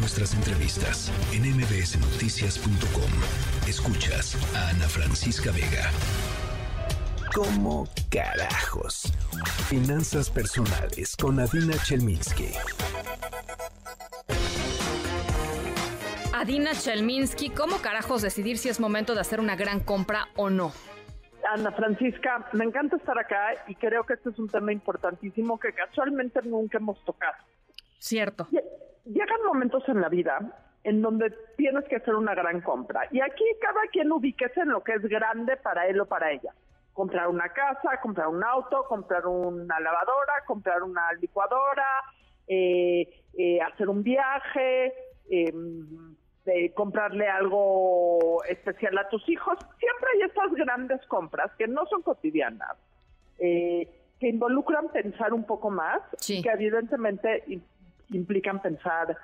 nuestras entrevistas en mbsnoticias.com. Escuchas a Ana Francisca Vega. ¿Cómo carajos? Finanzas personales con Adina Chelminsky. Adina Chelminsky, ¿cómo carajos decidir si es momento de hacer una gran compra o no? Ana Francisca, me encanta estar acá y creo que este es un tema importantísimo que casualmente nunca hemos tocado. Cierto. Llegan momentos en la vida en donde tienes que hacer una gran compra y aquí cada quien ubiquese en lo que es grande para él o para ella. Comprar una casa, comprar un auto, comprar una lavadora, comprar una licuadora, eh, eh, hacer un viaje, eh, de comprarle algo especial a tus hijos. Siempre hay estas grandes compras que no son cotidianas, eh, que involucran pensar un poco más, que evidentemente implican pensar.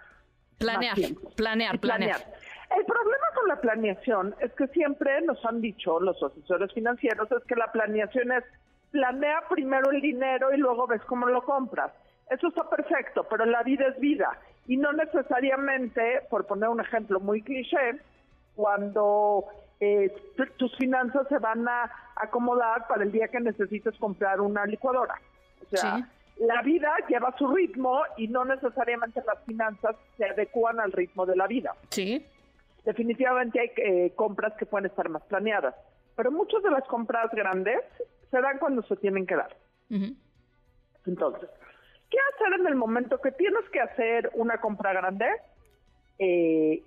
Planear, planear, planear, El problema con la planeación es que siempre nos han dicho los asesores financieros es que la planeación es planea primero el dinero y luego ves cómo lo compras. Eso está perfecto, pero la vida es vida y no necesariamente, por poner un ejemplo muy cliché, cuando eh, tus finanzas se van a acomodar para el día que necesites comprar una licuadora. O sea, la vida lleva su ritmo y no necesariamente las finanzas se adecuan al ritmo de la vida. Sí. Definitivamente hay eh, compras que pueden estar más planeadas, pero muchas de las compras grandes se dan cuando se tienen que dar. Entonces, ¿Qué hacer en el momento que tienes que hacer una compra grande eh,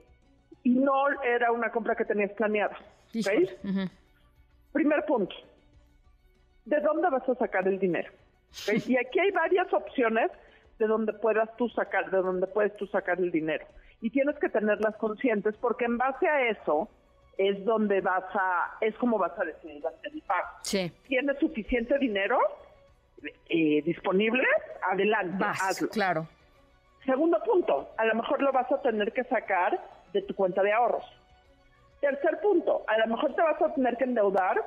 y no era una compra que tenías planeada? ¿Veis? Primer punto. ¿De dónde vas a sacar el dinero? Y aquí hay varias opciones de donde puedas tú sacar, de donde puedes tú sacar el dinero. Y tienes que tenerlas conscientes porque en base a eso es donde vas a, es como vas a decidir hacer el pago. Sí. ¿Tienes suficiente dinero? eh, disponible, adelante, hazlo. Claro. Segundo punto, a lo mejor lo vas a tener que sacar de tu cuenta de ahorros. Tercer punto, a lo mejor te vas a tener que endeudar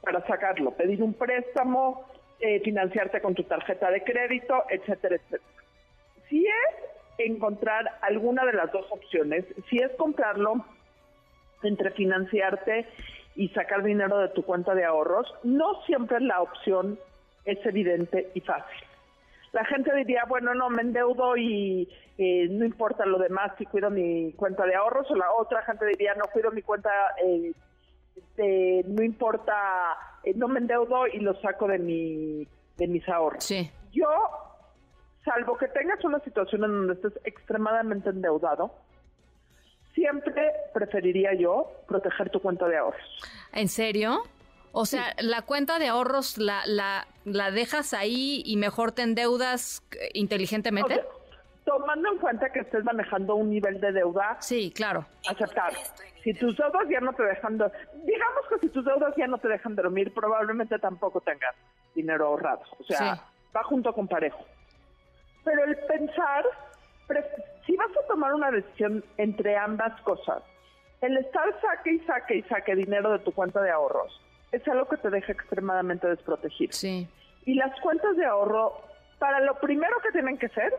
para sacarlo, pedir un préstamo, eh, financiarte con tu tarjeta de crédito, etcétera, etcétera. Si es encontrar alguna de las dos opciones, si es comprarlo entre financiarte y sacar dinero de tu cuenta de ahorros, no siempre la opción es evidente y fácil. La gente diría, bueno, no, me endeudo y eh, no importa lo demás si cuido mi cuenta de ahorros, o la otra gente diría, no cuido mi cuenta, eh, no importa, eh, no me endeudo y lo saco de, mi, de mis ahorros. Sí. Yo, salvo que tengas una situación en donde estés extremadamente endeudado, siempre preferiría yo proteger tu cuenta de ahorros. ¿En serio? O sea, la cuenta de ahorros la, la, la dejas ahí y mejor te endeudas inteligentemente. Tomando en cuenta que estés manejando un nivel de deuda. Sí, claro. Aceptable. Si tus deudas ya no te dejan, digamos que si tus deudas ya no te dejan dormir, probablemente tampoco tengas dinero ahorrado. O sea, va junto con parejo. Pero el pensar, si vas a tomar una decisión entre ambas cosas, el estar saque y saque y saque dinero de tu cuenta de ahorros es algo que te deja extremadamente desprotegido. Sí. Y las cuentas de ahorro, para lo primero que tienen que ser,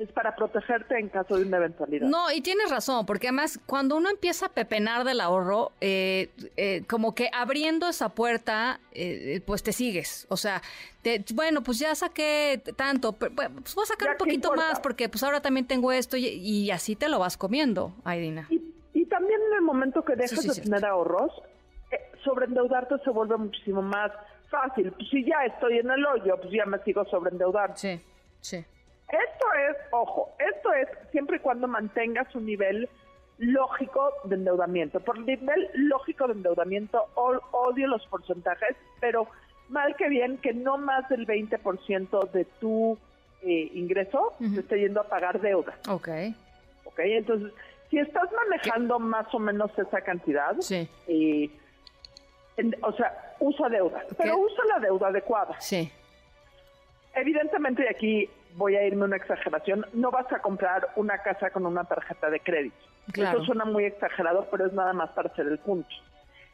es para protegerte en caso de una eventualidad. No, y tienes razón, porque además cuando uno empieza a pepenar del ahorro, eh, eh, como que abriendo esa puerta, eh, pues te sigues. O sea, bueno, pues ya saqué tanto, pues voy a sacar un poquito más porque pues ahora también tengo esto y, así te lo vas comiendo, Aidina. Y, y también en el momento que dejas de tener ahorros, sobreendeudarte se vuelve muchísimo más fácil. Pues si ya estoy en el hoyo, pues ya me sigo sobreendeudando. Sí, sí. Esto es, ojo, esto es siempre y cuando mantengas un nivel lógico de endeudamiento. Por nivel lógico de endeudamiento, odio los porcentajes, pero mal que bien que no más del 20% de tu eh, ingreso se esté yendo a pagar deuda. Ok. Ok, entonces, si estás manejando más o menos esa cantidad, sí. eh, o sea, usa deuda, pero usa la deuda adecuada. Sí. Evidentemente, aquí voy a irme una exageración, no vas a comprar una casa con una tarjeta de crédito. Claro. Eso suena muy exagerado, pero es nada más para hacer el punto.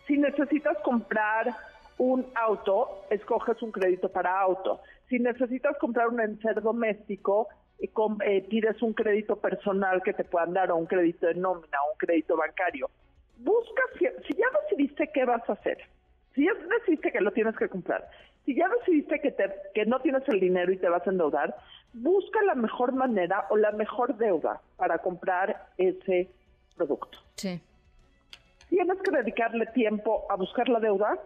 Si necesitas comprar un auto, escoges un crédito para auto. Si necesitas comprar un enser doméstico, eh, pides un crédito personal que te puedan dar o un crédito de nómina o un crédito bancario. Busca, si, ya decidiste qué vas a hacer, si ya decidiste que lo tienes que comprar, si ya decidiste que, te, que no tienes el dinero y te vas a endeudar, busca la mejor manera o la mejor deuda para comprar ese producto. Sí. Tienes que dedicarle tiempo a buscar la deuda,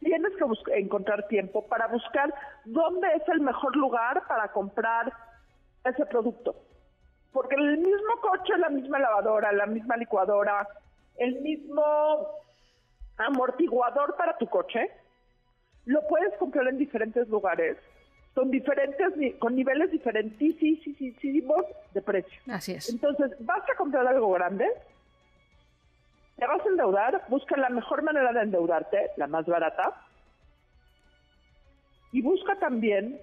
tienes que encontrar tiempo para buscar dónde es el mejor lugar para comprar ese producto. Porque el mismo coche, la misma lavadora, la misma licuadora, el mismo amortiguador para tu coche, lo puedes comprar en diferentes lugares, con diferentes, con niveles diferentísimos de precio. Así es. Entonces, vas a comprar algo grande, te vas a endeudar, busca la mejor manera de endeudarte, la más barata, y busca también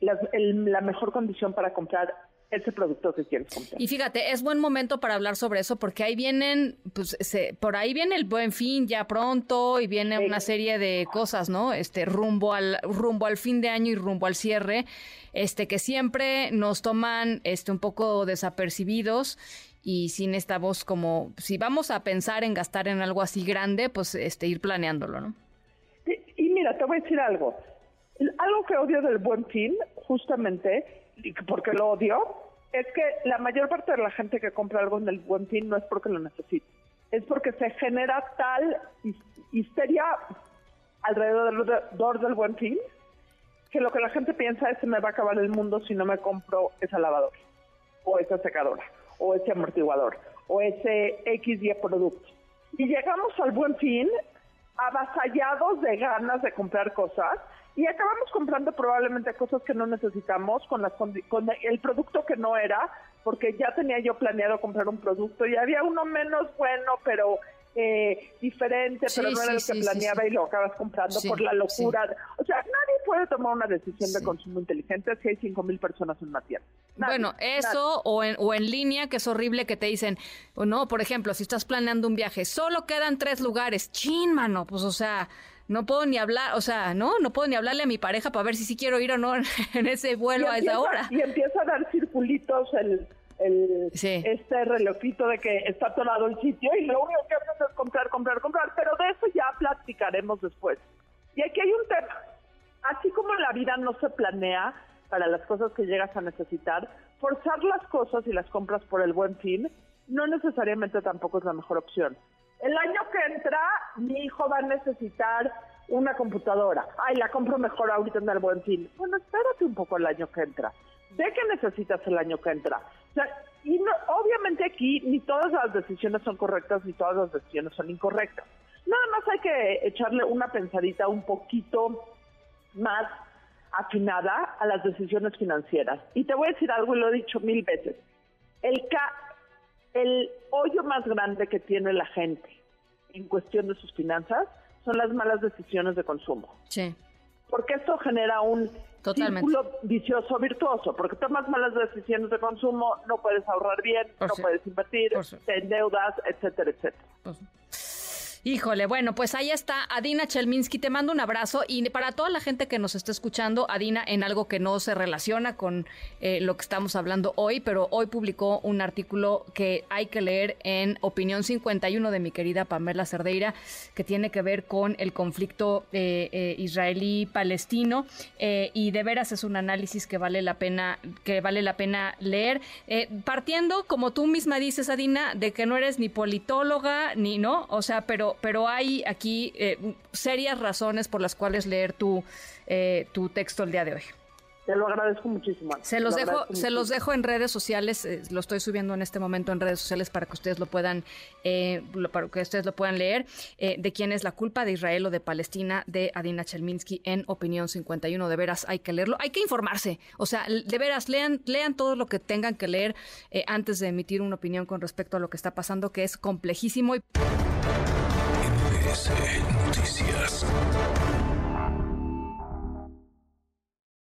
la mejor condición para comprar ese producto que quieres comprar. Y fíjate, es buen momento para hablar sobre eso porque ahí vienen, pues por ahí viene el buen fin ya pronto y viene una serie de cosas, ¿no? Este rumbo al rumbo al fin de año y rumbo al cierre, este que siempre nos toman este un poco desapercibidos y sin esta voz como si vamos a pensar en gastar en algo así grande, pues este ir planeándolo, ¿no? y mira, te voy a decir algo. Algo que odio del buen fin, justamente, porque lo odio, es que la mayor parte de la gente que compra algo en el buen fin no es porque lo necesite, es porque se genera tal histeria alrededor del buen fin que lo que la gente piensa es que me va a acabar el mundo si no me compro esa lavadora o esa secadora o ese amortiguador o ese XY producto. Y llegamos al buen fin avasallados de ganas de comprar cosas y acabamos comprando probablemente cosas que no necesitamos con, las, con el producto que no era, porque ya tenía yo planeado comprar un producto y había uno menos bueno, pero eh, diferente, pero no era lo que planeaba y lo acabas comprando por la locura. O sea, nadie puede tomar una decisión de consumo inteligente si hay cinco mil personas en una tienda. Bueno, eso o en, o en línea, que es horrible que te dicen, o no, por ejemplo, si estás planeando un viaje, solo quedan tres lugares. Chin, mano, pues o sea no puedo ni hablar, o sea, no, no puedo ni hablarle a mi pareja para ver si sí quiero ir o no en ese vuelo a esa hora. Y empieza a dar circulitos el, el este relojito de que está atorado el sitio y lo único que haces es comprar, comprar, comprar, pero de eso ya platicaremos después. Y aquí hay un tema. Así como la vida no se planea para las cosas que llegas a necesitar, forzar las cosas y las compras por el buen fin no necesariamente tampoco es la mejor opción. El año que entra, mi hijo va a necesitar una computadora. Ay, la compro mejor ahorita en el buen fin. Bueno, espérate un poco el año que entra. ¿De qué necesitas el año que entra? O sea, y no, obviamente aquí ni todas las decisiones son correctas ni todas las decisiones son incorrectas. Nada más hay que echarle una pensadita un poquito más afinada a las decisiones financieras. Y te voy a decir algo y lo he dicho mil veces. El, ca el hoyo más grande que tiene la gente en cuestión de sus finanzas son las malas decisiones de consumo. Sí. Porque esto genera un círculo vicioso virtuoso, porque tomas malas decisiones de consumo, no puedes ahorrar bien, no puedes invertir, te endeudas, etcétera, etcétera. Híjole, bueno, pues ahí está Adina Chelminsky, te mando un abrazo y para toda la gente que nos está escuchando, Adina, en algo que no se relaciona con eh, lo que estamos hablando hoy, pero hoy publicó un artículo que hay que leer en Opinión 51 de mi querida Pamela Cerdeira, que tiene que ver con el conflicto eh, eh, israelí-palestino y de veras es un análisis que vale la pena, que vale la pena leer, partiendo, como tú misma dices, Adina, de que no eres ni politóloga ni no, o sea, pero pero, hay aquí eh, serias razones por las cuales leer tu, eh, tu texto el día de hoy. Te lo agradezco muchísimo. Se los dejo, se los dejo en redes sociales, eh, lo estoy subiendo en este momento en redes sociales para que ustedes lo puedan, para que ustedes lo puedan leer, de quién es la culpa de Israel o de Palestina de Adina Chelminsky en Opinión 51. De veras hay que leerlo, hay que informarse. O sea, de veras lean, lean todo lo que tengan que leer antes de emitir una opinión con respecto a lo que está pasando, que es complejísimo y Noticias.